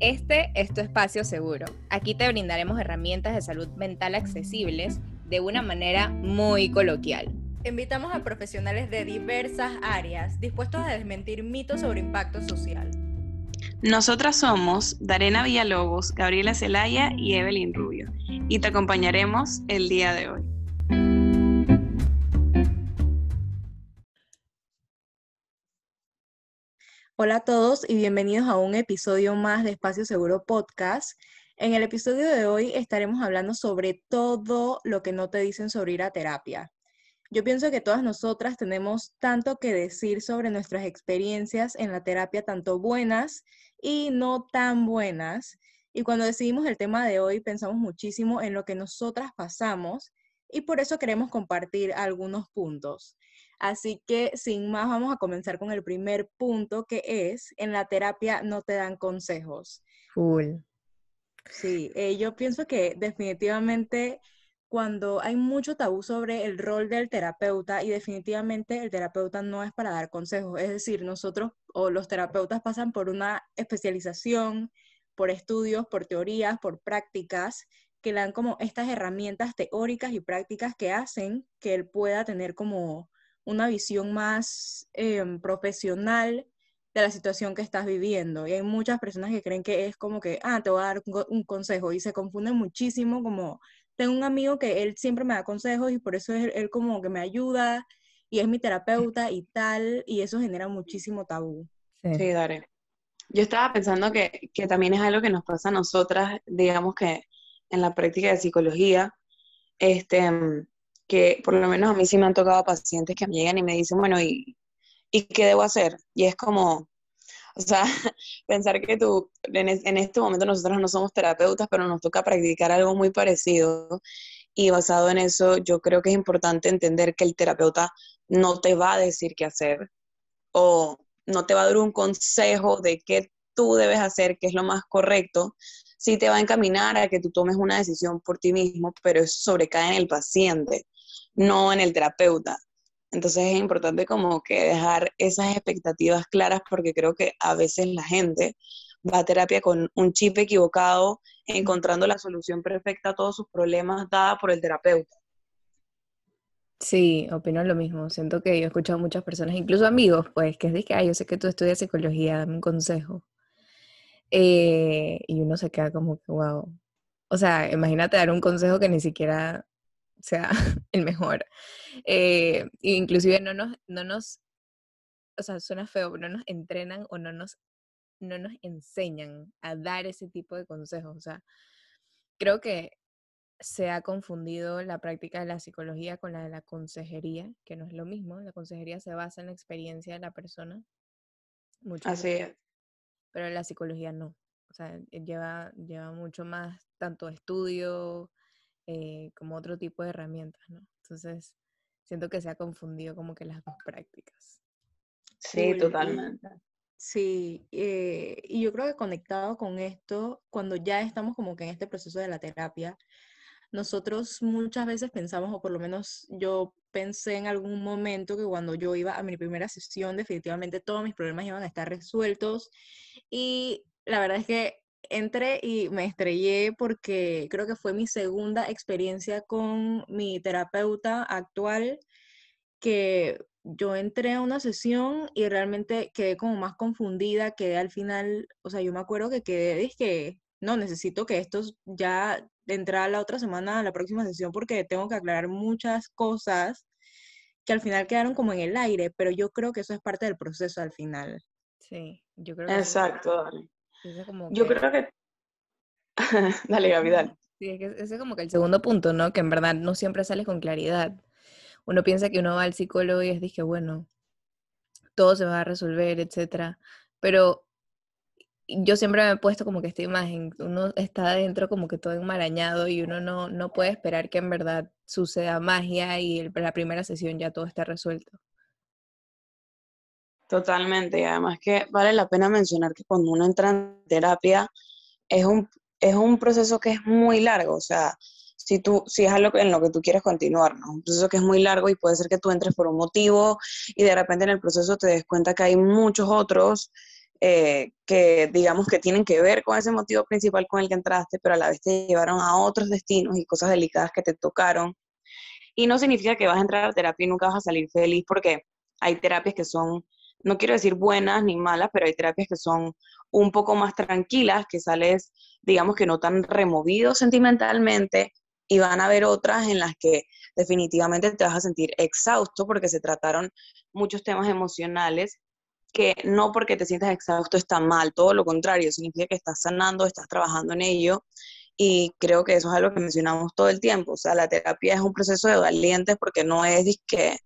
Este es tu espacio seguro. Aquí te brindaremos herramientas de salud mental accesibles de una manera muy coloquial. Invitamos a profesionales de diversas áreas dispuestos a desmentir mitos sobre impacto social. Nosotras somos Darena Villalobos, Gabriela Celaya y Evelyn Rubio, y te acompañaremos el día de hoy. Hola a todos y bienvenidos a un episodio más de Espacio Seguro Podcast. En el episodio de hoy estaremos hablando sobre todo lo que no te dicen sobre ir a terapia. Yo pienso que todas nosotras tenemos tanto que decir sobre nuestras experiencias en la terapia, tanto buenas y no tan buenas. Y cuando decidimos el tema de hoy, pensamos muchísimo en lo que nosotras pasamos y por eso queremos compartir algunos puntos. Así que sin más vamos a comenzar con el primer punto que es, en la terapia no te dan consejos. Full. Sí, eh, yo pienso que definitivamente cuando hay mucho tabú sobre el rol del terapeuta y definitivamente el terapeuta no es para dar consejos, es decir, nosotros o los terapeutas pasan por una especialización, por estudios, por teorías, por prácticas que le dan como estas herramientas teóricas y prácticas que hacen que él pueda tener como una visión más em, profesional de la situación que estás viviendo. Y hay muchas personas que creen que es como que, ah, te voy a dar un, consejo y se confunden muchísimo como, tengo un amigo que él siempre me da consejos y por eso es él, como que me ayuda y es mi terapeuta y tal, y eso genera muchísimo tabú. Sí, sí Dare. Yo estaba pensando que, que también es algo que nos pasa a nosotras, digamos que en la práctica de psicología, este, que por lo menos a mí sí me han tocado pacientes que me llegan y me dicen, bueno, ¿y, ¿y qué debo hacer? Y es como, o sea, pensar que tú, en, en, este momento nosotros no somos terapeutas, pero nos toca practicar algo muy parecido. Y basado en eso, yo creo que es importante entender que el terapeuta no te va a decir qué hacer o no te va a dar un consejo de qué tú debes hacer, qué es lo más correcto, sí te va a encaminar a que tú tomes una decisión por ti mismo, pero eso sobrecae en el paciente no en el terapeuta. Entonces es importante como que dejar esas expectativas claras porque creo que a veces la gente va a terapia con un chip equivocado, encontrando la solución perfecta a todos sus problemas dada por el terapeuta. Sí, opino lo mismo. Siento que yo he escuchado a muchas personas, incluso amigos, pues, que es que, ay, yo sé que tú estudias psicología, dame un consejo. Eh, y uno se queda como que, wow. O sea, imagínate dar un consejo que ni siquiera sea el mejor. Eh, inclusive no nos, no nos, o sea, suena feo, no nos entrenan o no nos, no nos enseñan a dar ese tipo de consejos. O sea, creo que se ha confundido la práctica de la psicología con la de la consejería, que no es lo mismo. La consejería se basa en la experiencia de la persona. Mucho Así es. Pero la psicología no. O sea, lleva, lleva mucho más, tanto estudio, eh, como otro tipo de herramientas, ¿no? Entonces, siento que se ha confundido como que las dos prácticas. Sí, totalmente. Sí, eh, y yo creo que conectado con esto, cuando ya estamos como que en este proceso de la terapia, nosotros muchas veces pensamos, o por lo menos yo pensé en algún momento que cuando yo iba a mi primera sesión, definitivamente todos mis problemas iban a estar resueltos. Y la verdad es que entré y me estrellé porque creo que fue mi segunda experiencia con mi terapeuta actual, que yo entré a una sesión y realmente quedé como más confundida, quedé al final, o sea, yo me acuerdo que quedé, dije, no, necesito que esto ya a la otra semana a la próxima sesión porque tengo que aclarar muchas cosas que al final quedaron como en el aire, pero yo creo que eso es parte del proceso al final. Sí, yo creo que Exacto, yo creo que... dale, Gaby, dale. Sí, ese es como que el segundo punto, ¿no? Que en verdad no siempre sales con claridad. Uno piensa que uno va al psicólogo y es dije, bueno, todo se va a resolver, etcétera. Pero yo siempre me he puesto como que esta imagen, uno está adentro como que todo enmarañado y uno no, no puede esperar que en verdad suceda magia y el, la primera sesión ya todo esté resuelto. Totalmente, y además que vale la pena mencionar que cuando uno entra en terapia es un, es un proceso que es muy largo, o sea, si, tú, si es algo en lo que tú quieres continuar, ¿no? Un proceso que es muy largo y puede ser que tú entres por un motivo y de repente en el proceso te des cuenta que hay muchos otros eh, que digamos que tienen que ver con ese motivo principal con el que entraste, pero a la vez te llevaron a otros destinos y cosas delicadas que te tocaron. Y no significa que vas a entrar a terapia y nunca vas a salir feliz porque hay terapias que son, no quiero decir buenas ni malas, pero hay terapias que son un poco más tranquilas, que sales, digamos que no tan removido sentimentalmente, y van a haber otras en las que definitivamente te vas a sentir exhausto porque se trataron muchos temas emocionales que no porque te sientas exhausto está mal, todo lo contrario, significa que estás sanando, estás trabajando en ello y creo que eso es algo que mencionamos todo el tiempo, o sea, la terapia es un proceso de valientes porque no es que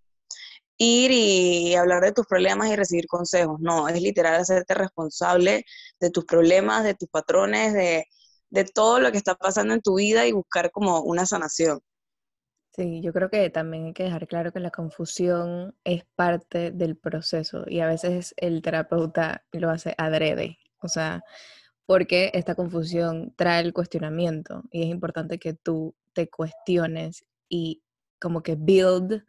ir y hablar de tus problemas y recibir consejos, no, es literal hacerte responsable de tus problemas, de tus patrones, de, de todo lo que está pasando en tu vida y buscar como una sanación. Sí, yo creo que también hay que dejar claro que la confusión es parte del proceso y a veces el terapeuta lo hace adrede, o sea, porque esta confusión trae el cuestionamiento y es importante que tú te cuestiones y como que build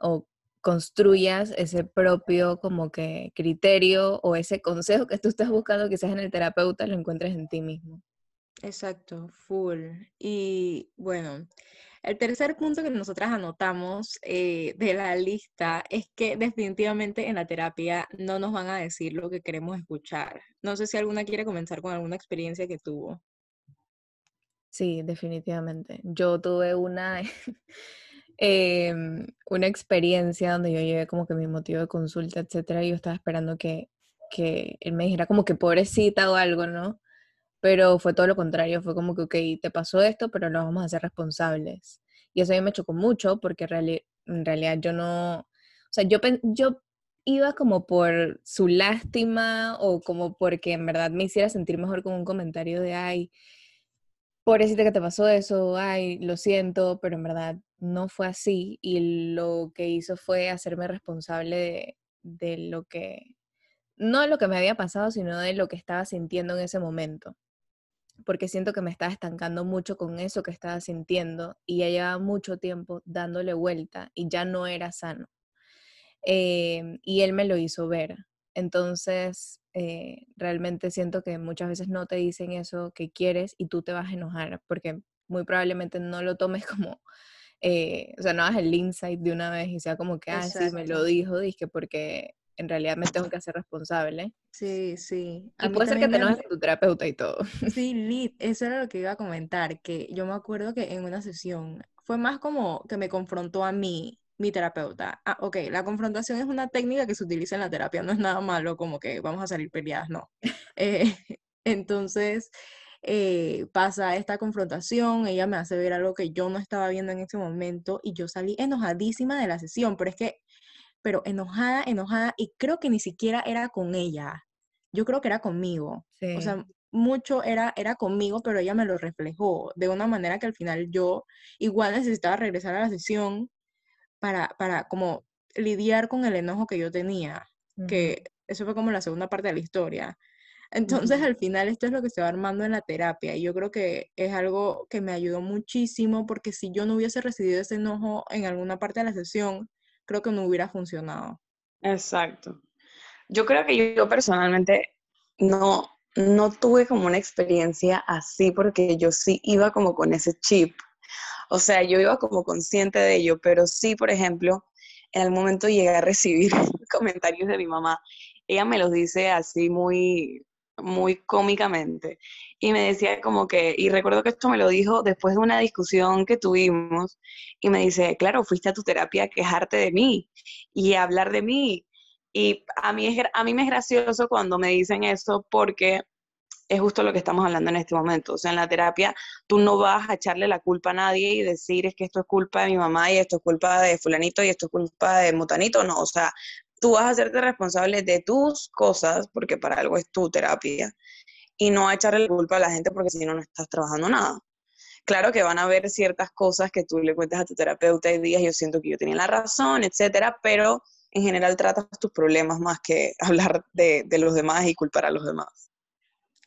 o construyas ese propio como que criterio o ese consejo que tú estás buscando quizás en el terapeuta lo encuentres en ti mismo. Exacto, full. Y bueno, el tercer punto que nosotras anotamos eh, de la lista es que definitivamente en la terapia no nos van a decir lo que queremos escuchar. No sé si alguna quiere comenzar con alguna experiencia que tuvo. Sí, definitivamente. Yo tuve una, em, una experiencia donde yo llevé como que mi motivo de consulta, etcétera, y yo estaba esperando que, que él me dijera como que pobrecita o algo, ¿no? pero fue todo lo contrario, fue como que, ok, te pasó esto, pero lo vamos a hacer responsables. Y eso a mí me chocó mucho porque en realidad yo no, o sea, yo, yo iba como por su lástima o como porque en verdad me hiciera sentir mejor con un comentario de, ay, pobrecita que te pasó eso, ay, lo siento, pero en verdad no fue así y lo que hizo fue hacerme responsable de, lo que, no de lo que me había pasado, sino de lo que estaba sintiendo en ese momento porque siento que me estaba estancando mucho con eso que estaba sintiendo y ya llevaba mucho tiempo dándole vuelta y ya no era sano. Em, y él me lo hizo ver. Entonces, eh, realmente siento que muchas veces no te dicen eso que quieres y tú te vas a enojar porque muy probablemente no lo tomes como, eh, o sea, no hagas el insight de una vez y sea como que, ah, sí, me lo dijo, dije, porque en realidad me tengo que hacer responsable. Sí, sí. y puede ser que te enojes tu terapeuta y todo. Sí, Lit, eso era lo que iba a comentar, que yo me acuerdo que en una sesión fue más como que me confrontó a mí, mi terapeuta. Ah, ok, la confrontación es una técnica que se utiliza en la terapia, no es nada malo como que vamos a salir peleadas, no. Eh, entonces, eh, pasa esta confrontación, ella me hace ver algo que yo no estaba viendo en ese momento y yo salí enojadísima de la sesión, pero es que pero enojada, enojada, y creo que ni siquiera era con ella, yo creo que era conmigo. O sea, mucho era, era conmigo, pero ella me lo reflejó de una manera que al final yo igual necesitaba regresar a la sesión para, para como lidiar con el enojo que yo tenía, que eso fue como la segunda parte de la historia. Entonces, al final, esto es lo que se va armando en la terapia. Y yo creo que es algo que me ayudó muchísimo porque si yo no hubiese recibido ese enojo en alguna parte de la sesión, creo que no hubiera funcionado. Exacto. Yo creo que yo personalmente no, no tuve como una experiencia así porque yo sí iba como con ese chip. O sea, yo iba como consciente de ello, pero sí, por ejemplo, en el momento llegué a recibir comentarios de mi mamá. Ella me los dice así muy, muy cómicamente. Y me decía como que, y recuerdo que esto me lo dijo después de una discusión que tuvimos, y me dice, claro, fuiste a tu terapia a quejarte de mí y a hablar de mí. Y a mí, es, a mí me es gracioso cuando me dicen eso porque es justo lo que estamos hablando en este momento. O sea, en la terapia tú no vas a echarle la culpa a nadie y decir es que esto es culpa de mi mamá y esto es culpa de fulanito y esto es culpa de motanito. No, o sea, tú vas a hacerte responsable de tus cosas, porque para algo es tu terapia, y no a echarle la culpa a la gente porque si no, no estás trabajando nada. Claro que van a haber ciertas cosas que tú le cuentas a tu terapeuta y digas, yo siento que yo tenía la razón, etcétera, pero en general tratas tus problemas más que hablar de, los demás y culpar a los demás.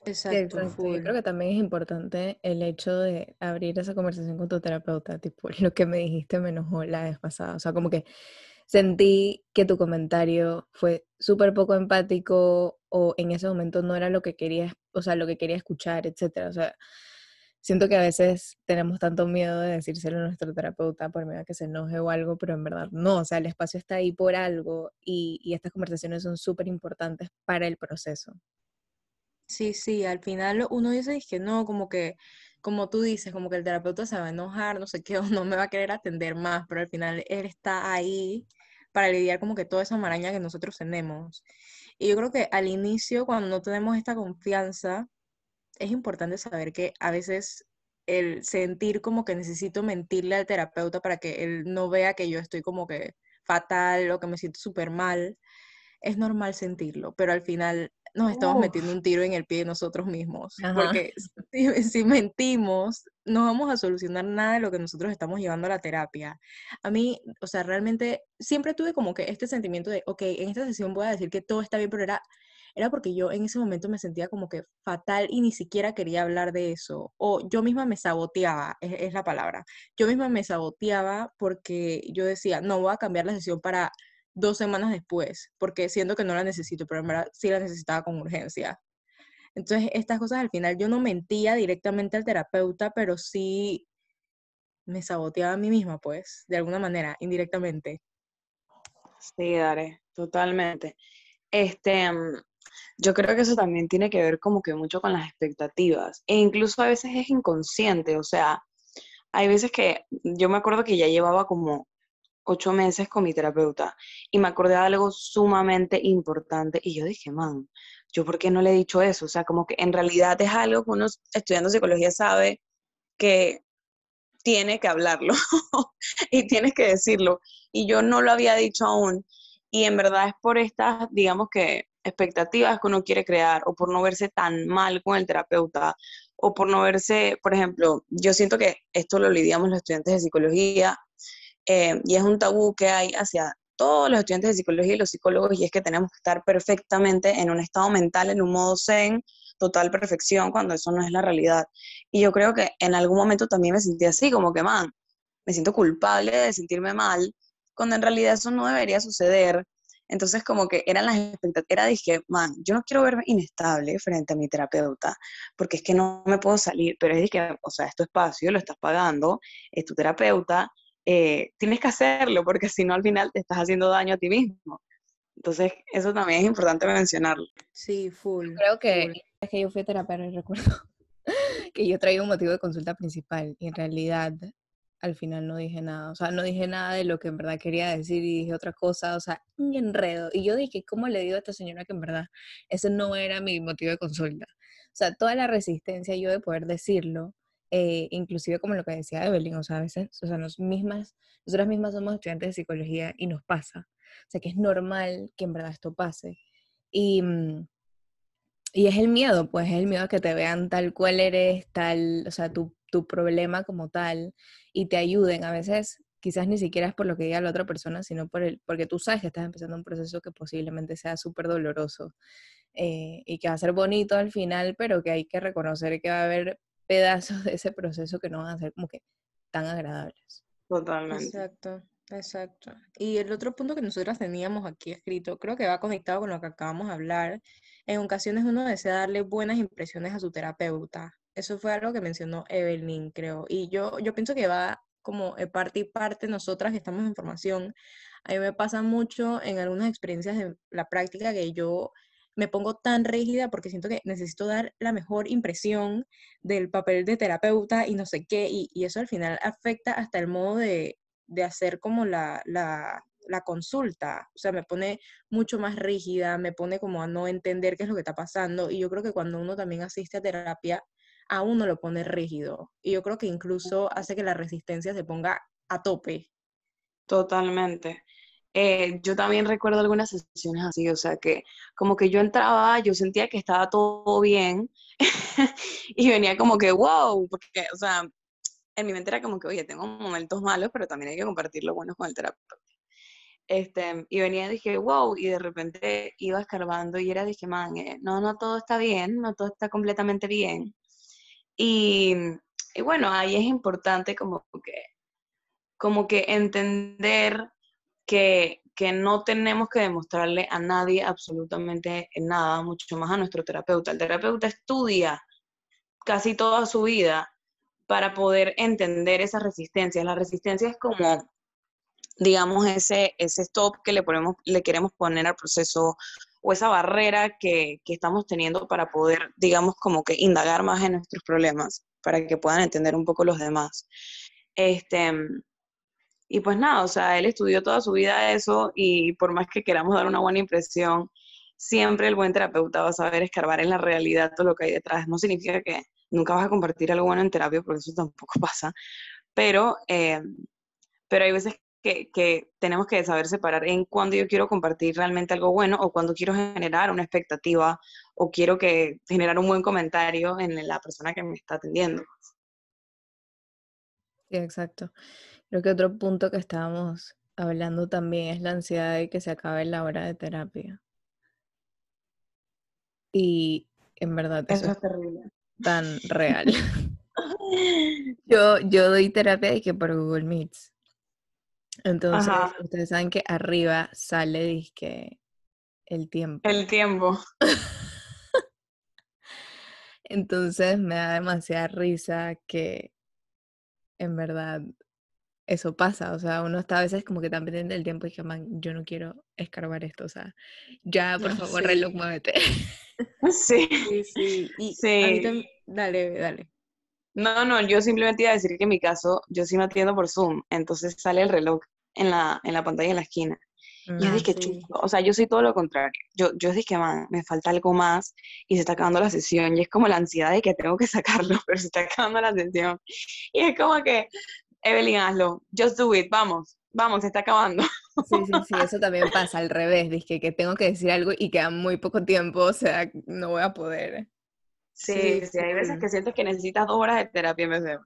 Exacto. Yo creo que también es importante el hecho de abrir esa conversación con tu terapeuta, tipo, lo que me dijiste me enojó la vez pasada. O sea, como que sentí que tu comentario fue súper poco empático o en ese momento no era lo que quería, o sea, lo que quería escuchar, etcétera. O sea, siento que a veces tenemos tanto miedo de decírselo a nuestro terapeuta por miedo a que se enoje o algo, pero en verdad no, o sea, el espacio está ahí por algo y, y estas conversaciones son súper importantes para el proceso. Sí, sí, al final uno dice que no, como que como tú dices, como que el terapeuta se va a enojar, no sé qué, o no me va a querer atender más, pero al final él está ahí para lidiar como que toda esa maraña que nosotros tenemos. Y yo creo que al inicio, cuando no tenemos esta confianza, es importante saber que a veces el sentir como que necesito mentirle al terapeuta para que él no vea que yo estoy como que fatal o que me siento súper mal, es normal sentirlo, pero al final nos estamos metiendo un tiro en el pie de nosotros mismos. Porque si, mentimos, no vamos a solucionar nada de lo que nosotros estamos llevando a la terapia. A mí, o sea, realmente siempre tuve como que este sentimiento de, ok, en esta sesión voy a decir que todo está bien, pero era, era porque yo en ese momento me sentía como que fatal y ni siquiera quería hablar de eso. O yo misma me saboteaba, es, es la palabra. Yo misma me saboteaba porque yo decía, no voy a cambiar la sesión para dos semanas después, porque siento que no la necesito, pero en verdad sí la necesitaba con urgencia. Entonces, estas cosas al final yo no mentía directamente al terapeuta, pero sí me saboteaba a mí misma, pues, de alguna manera, indirectamente. Sí, Dare, totalmente. Este, mm, yo creo que eso también tiene que ver como que mucho con las expectativas. E incluso a veces es inconsciente, o sea, hay veces que yo me acuerdo que ya llevaba como ocho meses con mi terapeuta y me acordé de algo sumamente importante y yo dije, man, ¿yo por qué no le he dicho eso? O sea, como que en realidad es algo que uno estudiando psicología sabe que tiene que hablarlo y tienes que decirlo. Y yo no lo había dicho aún. Y en verdad es por estas, digamos que, expectativas que uno quiere crear o por no verse tan mal con el terapeuta o por no verse, por ejemplo, yo siento que esto lo lidiamos los estudiantes de psicología eh, y es un tabú que hay hacia todos los estudiantes de psicología y los psicólogos, y es que tenemos que estar perfectamente en un estado mental, en un modo zen, total perfección, cuando eso no es la realidad. Y yo creo que en algún momento también me sentí así, como que, man, me siento culpable de sentirme mal, cuando en realidad eso no debería suceder. Entonces, como que eran las expectativas, era dije, man, yo no quiero verme inestable frente a mi terapeuta, porque es que no me puedo salir, pero es que, o sea, es tu espacio, lo estás pagando, es tu terapeuta, eh, tienes que hacerlo porque si no al final te estás haciendo daño a ti mismo. Entonces, eso también es importante mencionarlo. Sí, full. Creo que es que yo fui a terapia y recuerdo que yo traía un motivo de consulta principal y en realidad al final no dije nada, o sea, no dije nada de lo que en verdad quería decir y dije otra cosa, o sea, un enredo. Y yo dije, ¿cómo le digo a esta señora que en verdad ese no era mi motivo de consulta? O sea, toda la resistencia yo de poder decirlo eh, inclusive como lo que decía Evelyn, o sea, a veces, o sea, nos mismas, nosotras mismas somos estudiantes de psicología y nos pasa. O sea, que es normal que en verdad esto pase. Y, mm, y es el miedo, pues es el miedo a que te vean tal cual eres, tal, o sea, tu, tu problema como tal, y te ayuden. A veces quizás ni siquiera es por lo que diga la otra persona, sino por el, porque tú sabes que estás empezando un proceso que posiblemente sea súper doloroso eh, y que va a ser bonito al final, pero que hay que reconocer que va a haber pedazos de ese proceso que no van a ser como que tan agradables. Totalmente. Exacto, exacto. Y el otro punto que nosotros teníamos aquí escrito, creo que va conectado con lo que acabamos de hablar. En ocasiones uno desea darle buenas impresiones a su terapeuta. Eso fue algo que mencionó Evelyn, creo. Y yo, yo pienso que va como parte y parte nosotras que estamos en formación. A mí me pasa mucho en algunas experiencias de la práctica que yo me pongo tan rígida porque siento que necesito dar la mejor impresión del papel de terapeuta y no sé qué, y, eso al final afecta hasta el modo de, hacer como la, la, consulta, o sea, me pone mucho más rígida, me pone como a no entender qué es lo que está pasando, y yo creo que cuando uno también asiste a terapia, a uno lo pone rígido, y yo creo que incluso hace que la resistencia se ponga a tope. Totalmente. Eh, yo también recuerdo algunas sesiones así, o sea, que como que yo entraba, yo sentía que estaba todo bien y venía como que, wow, porque, o sea, en mi mente era como que, oye, tengo momentos malos, pero también hay que compartir lo bueno con el terapeuta. Este, y venía y dije, wow, y de repente iba escarbando y era, dije, man, eh, no, no todo está bien, no todo está completamente bien. Y, y bueno, ahí es importante como que, como que entender que, que no tenemos que demostrarle a nadie absolutamente nada, mucho más a nuestro terapeuta. El terapeuta estudia casi toda su vida para poder entender esas resistencias. La resistencia es como, digamos, ese, ese stop que le, ponemos, le queremos poner al proceso o esa barrera que, que estamos teniendo para poder, digamos, como que indagar más en nuestros problemas, para que puedan entender un poco los demás. Este, y pues nada, o sea, él estudió toda su vida eso y por más que queramos dar una buena impresión, siempre el buen terapeuta va a saber escarbar en la realidad todo lo que hay detrás. No significa que nunca vas a compartir algo bueno en terapia, porque eso tampoco pasa, pero, eh, pero hay veces que, que, tenemos que saber separar en cuando yo quiero compartir realmente algo bueno o cuando quiero generar una expectativa o quiero que generar un buen comentario en la persona que me está atendiendo. Exacto. Creo que otro punto que estábamos hablando también es la ansiedad de que se acabe la hora de terapia. Y en verdad eso, es terrible. Tan real. yo, yo doy terapia y que por Google Meets. Entonces, ustedes saben que arriba sale disque el tiempo. El tiempo. Entonces me da demasiada risa que en verdad eso pasa, o sea, uno está a veces como que tan pendiente del tiempo y que, man, yo no quiero escarbar esto, o sea, ya, por favor, reloj, muévete. Sí, sí, sí. Y sí. dale, dale. No, no, yo simplemente iba a decir que en mi caso, yo sí me atiendo por Zoom, entonces sale el reloj en la, en la pantalla en la esquina. y yo dije, sí. o sea, yo soy todo lo contrario. Yo, yo dije, man, me falta algo más y se está acabando la sesión. Y es como la ansiedad de que tengo que sacarlo, pero se está acabando la sesión. Y es como que, Evelyn, hazlo, just do it, vamos, vamos, se está acabando. Sí, sí, sí, eso también pasa al revés, dije que tengo que decir algo y queda muy poco tiempo, o sea, no voy a poder. Sí, sí, hay veces que siento que necesitas dos horas de terapia en vez de...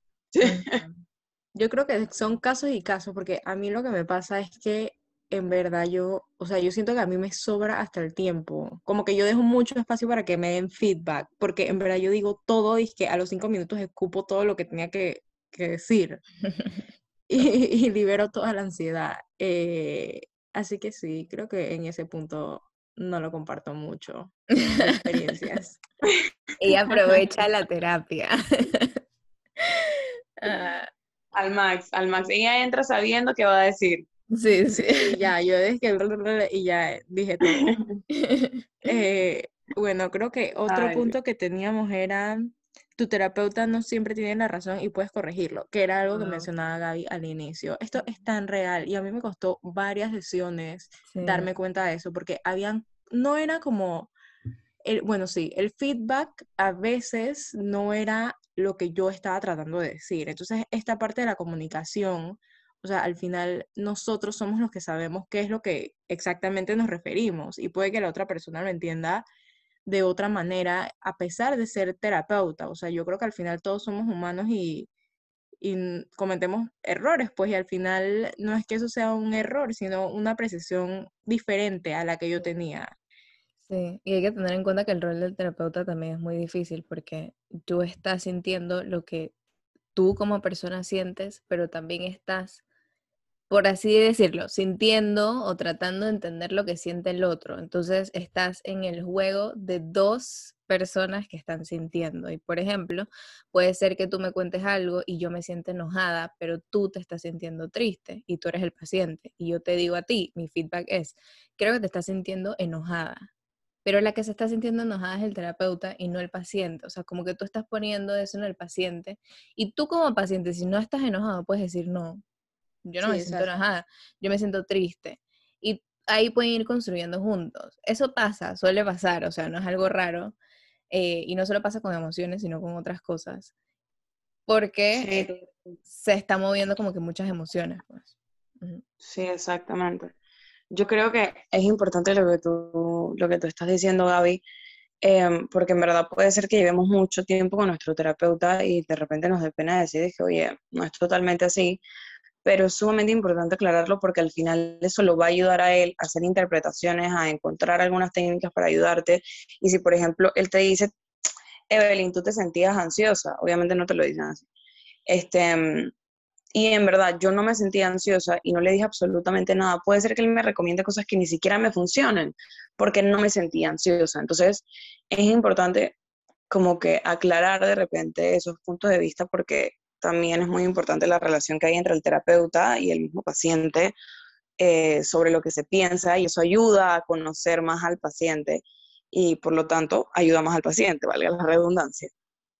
Yo creo que son casos y casos, porque a mí lo que me pasa es que en verdad yo, o sea, yo siento que a mí me sobra hasta el tiempo. Como que yo dejo mucho espacio para que me den feedback, porque en verdad yo digo todo y que a los cinco minutos escupo todo lo que tenía que, que decir y, libero toda la ansiedad. Eh, así que sí, creo que en ese punto no lo comparto mucho, experiencias. Ella aprovecha la terapia. Ah. Al max, al max. Ella entra sabiendo qué va a decir. Sí, sí. ya, yo que y ya dije todo. Eh, bueno, creo que otro punto que teníamos era tu terapeuta no siempre tiene la razón y puedes corregirlo, que era algo que mencionaba Gaby al inicio. Esto es tan real y a mí me costó varias sesiones darme cuenta de eso, porque habían, no era como, el, bueno, sí, el feedback a veces no era lo que yo estaba tratando de decir. Entonces, esta parte de la comunicación, o sea, al final nosotros somos los que sabemos qué es lo que exactamente nos referimos y puede que la otra persona lo entienda de otra manera, a pesar de ser terapeuta. O sea, yo creo que al final todos somos humanos y, cometemos errores, pues, y al final no es que eso sea un error, sino una precisión diferente a la que yo tenía. Sí, y hay que tener en cuenta que el rol del terapeuta también es muy difícil porque tú estás sintiendo lo que tú como persona sientes, pero también estás por así decirlo, sintiendo o tratando de entender lo que siente el otro. Entonces estás en el juego de dos personas que están sintiendo. Y por ejemplo, puede ser que tú me cuentes algo y yo me siento enojada, pero tú te estás sintiendo triste y tú eres el paciente. Y yo te digo a ti, mi feedback es, creo que te estás sintiendo enojada. Pero la que se está sintiendo enojada es el terapeuta y no el paciente. O sea, como que tú estás poniendo eso en el paciente. Y tú como paciente, si no estás enojado, puedes decir, no, yo no me siento enojada, yo me siento triste. Y ahí pueden ir construyendo juntos. Eso pasa, suele pasar, o sea, no es algo raro. Eh, y no solo pasa con emociones, sino con otras cosas. Porque se está moviendo como que muchas emociones, pues. Sí, exactamente. Yo creo que es importante lo que tú, lo que tú estás diciendo, Gaby, em, porque en verdad puede ser que llevemos mucho tiempo con nuestro terapeuta y de repente nos dé pena decir que, oye, no es totalmente así, pero es sumamente importante aclararlo porque al final eso lo va a ayudar a él a hacer interpretaciones, a encontrar algunas técnicas para ayudarte. Y si, por ejemplo, él te dice, Evelyn, tú te sentías ansiosa, obviamente no te lo dicen así. Este, y en verdad yo no me sentía ansiosa y no le dije absolutamente nada, puede ser que él me recomiende cosas que ni siquiera me funcionen porque no me sentía ansiosa. Entonces es importante como que aclarar de repente esos puntos de vista porque también es muy importante la relación que hay entre el terapeuta y el mismo paciente eh, sobre lo que se piensa y eso ayuda a conocer más al paciente y por lo tanto ayuda más al paciente, valga la redundancia.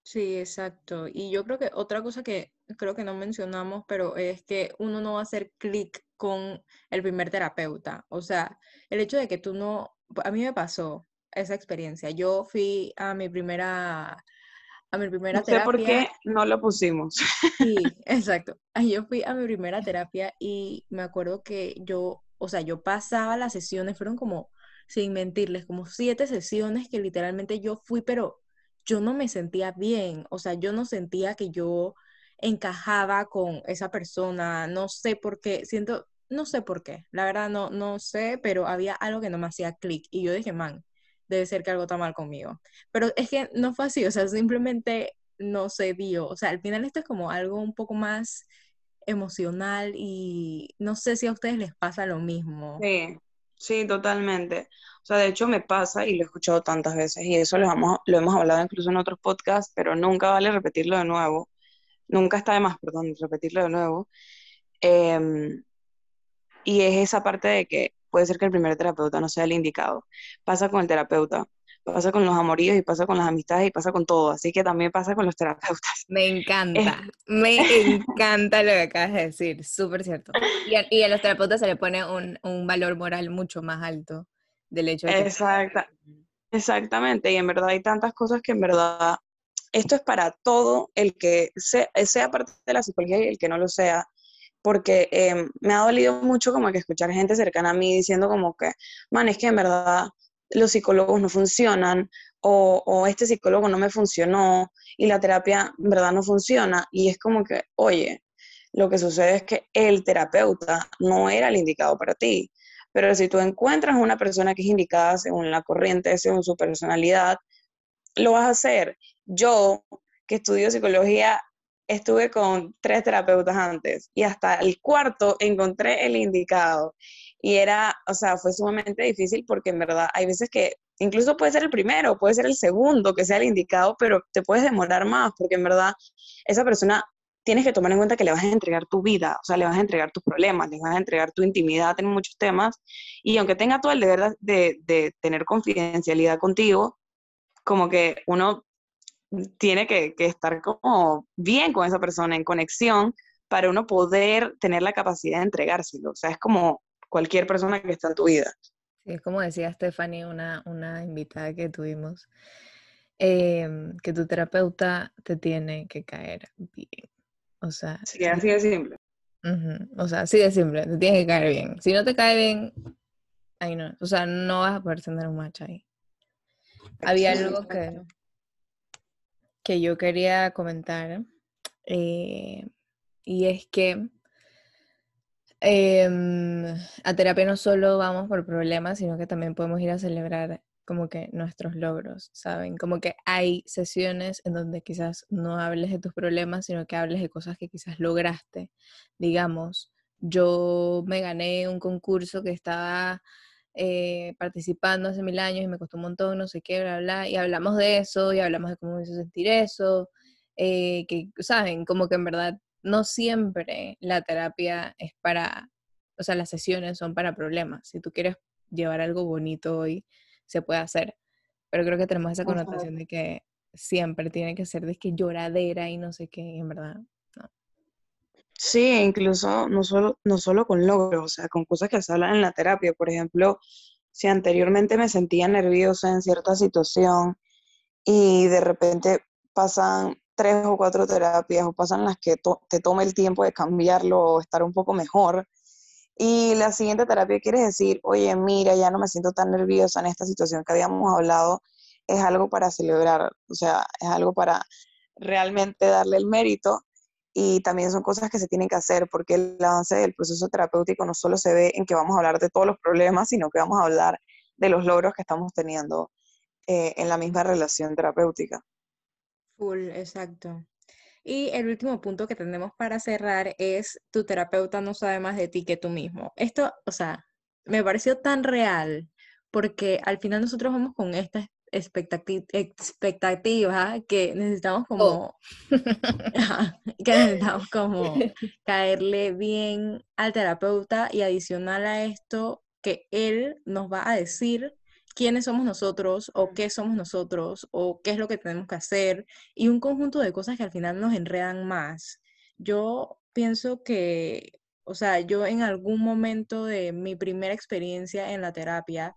Sí, exacto. Y yo creo que otra cosa que creo que no mencionamos, pero es que uno no va a hacer clic con el primer terapeuta. O sea, el hecho de que tú no, a mí me pasó esa experiencia. Yo fui a mi primera, a mi primera no sé terapia. por qué no lo pusimos. Sí, exacto. Yo fui a mi primera terapia y me acuerdo que yo, o sea, yo pasaba las sesiones, fueron como, sin mentirles, como siete sesiones que literalmente yo fui, pero yo no me sentía bien, o sea, yo no sentía que yo encajaba con esa persona, no sé por qué, siento, no sé por qué, la verdad no, no sé, pero había algo que no me hacía clic y yo dije, man, debe ser que algo está mal conmigo. Pero es que no fue así, o sea, simplemente no se dio, o sea, al final esto es como algo un poco más emocional y no sé si a ustedes les pasa lo mismo. Sí, sí, totalmente. O sea, de hecho me pasa y lo he escuchado tantas veces y eso lo hemos, lo hemos hablado incluso en otros podcasts, pero nunca vale repetirlo de nuevo. Nunca está de más, perdón, repetirlo de nuevo. Em, y es esa parte de que puede ser que el primer terapeuta no sea el indicado. Pasa con el terapeuta, pasa con los amoríos y pasa con las amistades y pasa con todo. Así que también pasa con los terapeutas. Me encanta, me encanta lo que acabas de decir, súper cierto. Y a, y a, los terapeutas se le pone un, un valor moral mucho más alto del hecho de Exacta, Exactamente, y en verdad hay tantas cosas que en verdad esto es para todo el que sea, sea parte de la psicología y el que no lo sea, porque eh, me ha dolido mucho como que escuchar gente cercana a mí diciendo como que, man, es que en verdad los psicólogos no funcionan o, o, este psicólogo no me funcionó y la terapia en verdad no funciona y es como que, oye, lo que sucede es que el terapeuta no era el indicado para ti. Pero si tú encuentras una persona que es indicada según la corriente, según su personalidad, lo vas a hacer. Yo, que estudio psicología, estuve con tres terapeutas antes y hasta el cuarto encontré el indicado. Y era, o sea, fue sumamente difícil porque en verdad hay veces que incluso puede ser el primero, puede ser el segundo que sea el indicado, pero te puedes demorar más porque en verdad esa persona tienes que tomar en cuenta que le vas a entregar tu vida, o sea, le vas a entregar tus problemas, le vas a entregar tu intimidad en muchos temas, y aunque tenga todo el deber de, de tener confidencialidad contigo, como que uno tiene que, que, estar como bien con esa persona, en conexión, para uno poder tener la capacidad de entregárselo. O sea, es como cualquier persona que está en tu vida. Sí, es como decía Stephanie, una, una invitada que tuvimos, eh, que tu terapeuta te tiene que caer bien. O sea. Sí, así de simple. Uh -huh. O sea, así de simple, te tiene que caer bien. Si no te cae bien, ahí no. O sea, no vas a poder tener un match ahí. Había algo que, que yo quería comentar. Eh, y es que eh, a terapia no solo vamos por problemas, sino que también podemos ir a celebrar como que nuestros logros, ¿saben? Como que hay sesiones en donde quizás no hables de tus problemas, sino que hables de cosas que quizás lograste. Digamos, yo me gané un concurso que estaba eh, participando hace mil años y me costó un montón, no sé qué, bla, bla, y hablamos de eso y hablamos de cómo me hizo sentir eso, eh, que, ¿saben? Como que en verdad no siempre la terapia es para, o sea, las sesiones son para problemas. Si tú quieres llevar algo bonito hoy, se puede hacer. Pero creo que tenemos esa connotación de que siempre tiene que ser de que lloradera y no sé qué, en verdad. Sí, incluso no solo, no solo con logros, o sea, con cosas que se hablan en la terapia. Por ejemplo, si anteriormente me sentía nerviosa en cierta situación y de repente pasan tres o cuatro terapias o pasan las que to te toma el tiempo de cambiarlo o estar un poco mejor, y la siguiente terapia quiere decir, oye, mira, ya no me siento tan nerviosa en esta situación que habíamos hablado, es algo para celebrar, o sea, es algo para realmente darle el mérito y también son cosas que se tienen que hacer porque el avance del proceso terapéutico no solo se ve en que vamos a hablar de todos los problemas, sino que vamos a hablar de los logros que estamos teniendo eh, en la misma relación terapéutica. Full, exacto. Y el último punto que tenemos para cerrar es tu terapeuta no sabe más de ti que tú mismo. Esto, o sea, me pareció tan real porque al final nosotros vamos con esta expectativa que necesitamos como Oh. que necesitamos como caerle bien al terapeuta y adicional a esto que él nos va a decir quiénes somos nosotros o qué somos nosotros o qué es lo que tenemos que hacer y un conjunto de cosas que al final nos enredan más. Yo pienso que, o sea, yo en algún momento de mi primera experiencia en la terapia,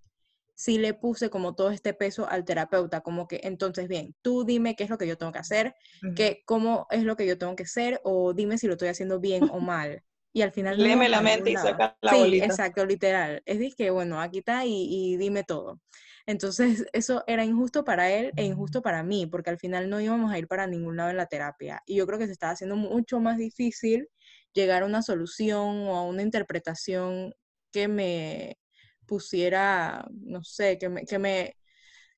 sí le puse como todo este peso al terapeuta, como que entonces, bien, tú dime qué es lo que yo tengo que hacer, que, cómo es lo que yo tengo que hacer o dime si lo estoy haciendo bien o mal. Y al final... no Léeme vamos la mente y saca la sí, bolita. exacto, literal. Es de que, bueno, aquí está y, y dime todo. Entonces, eso era injusto para él e injusto para mí, porque al final no íbamos a ir para ningún lado en la terapia. Y yo creo que se estaba haciendo mucho más difícil llegar a una solución o a una interpretación que me pusiera, no sé, que me, que me,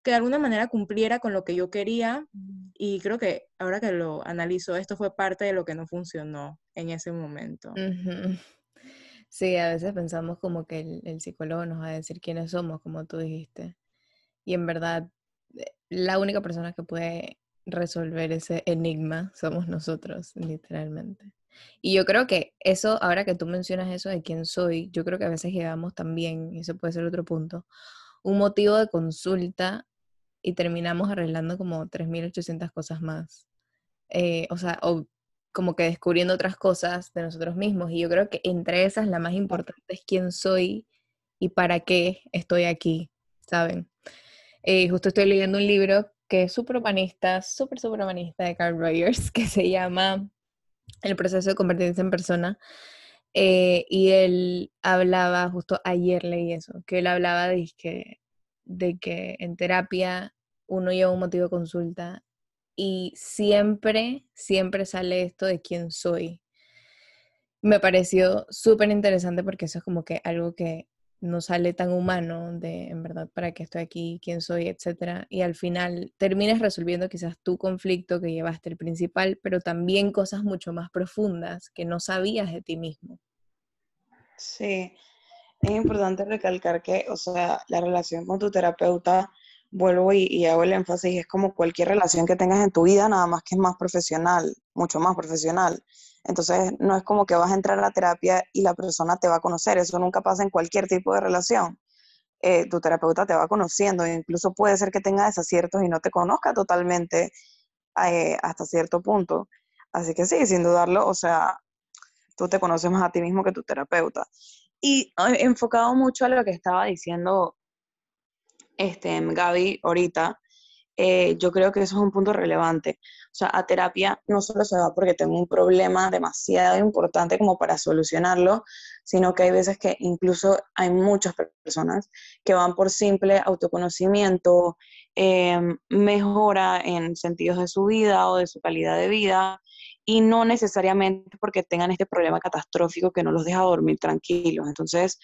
que de alguna manera cumpliera con lo que yo quería. Y creo que ahora que lo analizo, esto fue parte de lo que no funcionó en ese momento. Ujú. Sí, a veces pensamos como que el, el psicólogo nos va a decir quiénes somos, como tú dijiste. Y en verdad, eh, la única persona que puede resolver ese enigma somos nosotros, literalmente. Y yo creo que eso, ahora que tú mencionas eso de quién soy, yo creo que a veces llevamos también, y eso puede ser otro punto, un motivo de consulta y terminamos arreglando como 3.800 cosas más. Eh, o sea, o como que descubriendo otras cosas de nosotros mismos. Y yo creo que entre esas la más importante es quién soy y para qué estoy aquí, ¿saben? Eh, justo estoy leyendo un libro que es súper humanista, súper, súper humanista de Carl Rogers, que se llama El proceso de convertirse en persona. Eh, y él hablaba, justo ayer leí eso, que él hablaba de que, de que en terapia uno lleva un motivo de consulta y siempre, siempre sale esto de quién soy. Me pareció súper interesante porque eso es como que algo que no sale tan humano de en verdad para qué estoy aquí, quién soy, etcétera, y al final terminas resolviendo quizás tu conflicto que llevaste el principal, pero también cosas mucho más profundas que no sabías de ti mismo. Sí, es importante recalcar que, o sea, la relación con tu terapeuta, vuelvo y, y hago el énfasis, es como cualquier relación que tengas en tu vida, nada más que es más profesional, mucho más profesional. Entonces, no es como que vas a entrar a la terapia y la persona te va a conocer, eso nunca pasa en cualquier tipo de relación. Eh, tu terapeuta te va conociendo, e incluso puede ser que tenga desaciertos y no te conozca totalmente eh, hasta cierto punto. Así que sí, sin dudarlo, o sea, tú te conoces más a ti mismo que tu terapeuta. Y enfocado mucho a lo que estaba diciendo este, Gaby ahorita, eh, yo creo que eso es un punto relevante. O sea, a terapia no solo se va porque tengo un problema demasiado importante como para solucionarlo, sino que hay veces que incluso hay muchas personas que van por simple autoconocimiento, eh, mejora en sentidos de su vida o de su calidad de vida, y no necesariamente porque tengan este problema catastrófico que no los deja dormir tranquilos. Entonces,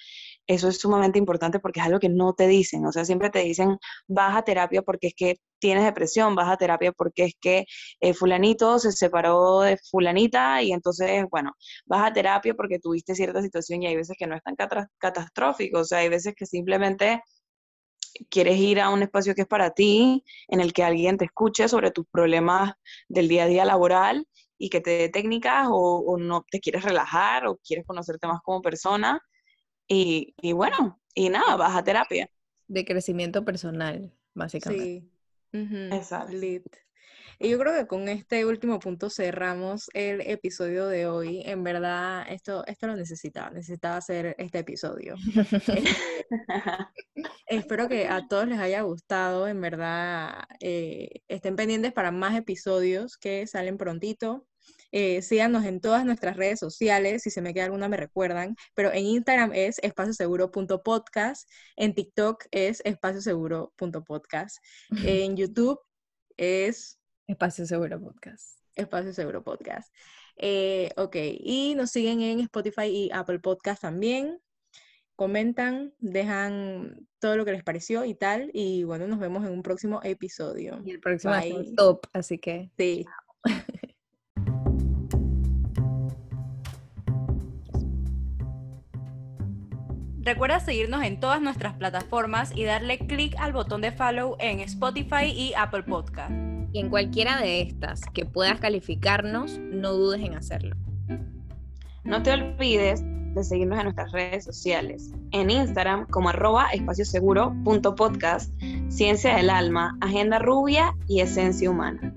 eso es sumamente importante porque es algo que no te dicen. O sea, siempre te dicen, vas a terapia porque es que tienes depresión, vas a terapia porque es que eh, fulanito se separó de fulanita y entonces, bueno, vas a terapia porque tuviste cierta situación y hay veces que no es tan catastrófico. O sea, hay veces que simplemente quieres ir a un espacio que es para ti, en el que alguien te escuche sobre tus problemas del día a día laboral y que te dé técnicas o, o, no te quieres relajar o quieres conocerte más como persona. Y, y, bueno, y nada, vas a terapia. De crecimiento personal, básicamente. Sí. Uh -huh. Exacto. Lit. Y yo creo que con este último punto cerramos el episodio de hoy. En verdad, esto, esto lo necesitaba, necesitaba hacer este episodio. Espero que a todos les haya gustado. En verdad, eh, estén pendientes para más episodios que salen prontito. Eh, síganos en todas nuestras redes sociales, si se me queda alguna me recuerdan, pero en Instagram es espacioseguro.podcast, en TikTok es espacioseguro.podcast, en YouTube es Espacio Seguro Podcast. Espacio Seguro Podcast. Eh, ok, y nos siguen en Spotify y Apple Podcast también. Comentan, dejan todo lo que les pareció y tal. Y bueno, nos vemos en un próximo episodio. Y el próximo es top, así que. Sí. Recuerda seguirnos en todas nuestras plataformas y darle clic al botón de follow en Spotify y Apple Podcast. Y en cualquiera de estas que puedas calificarnos, no dudes en hacerlo. No te olvides de seguirnos en nuestras redes sociales. En Instagram como arroba espacioseguro.podcast, Ciencia del Alma, Agenda Rubia y Esencia Humana.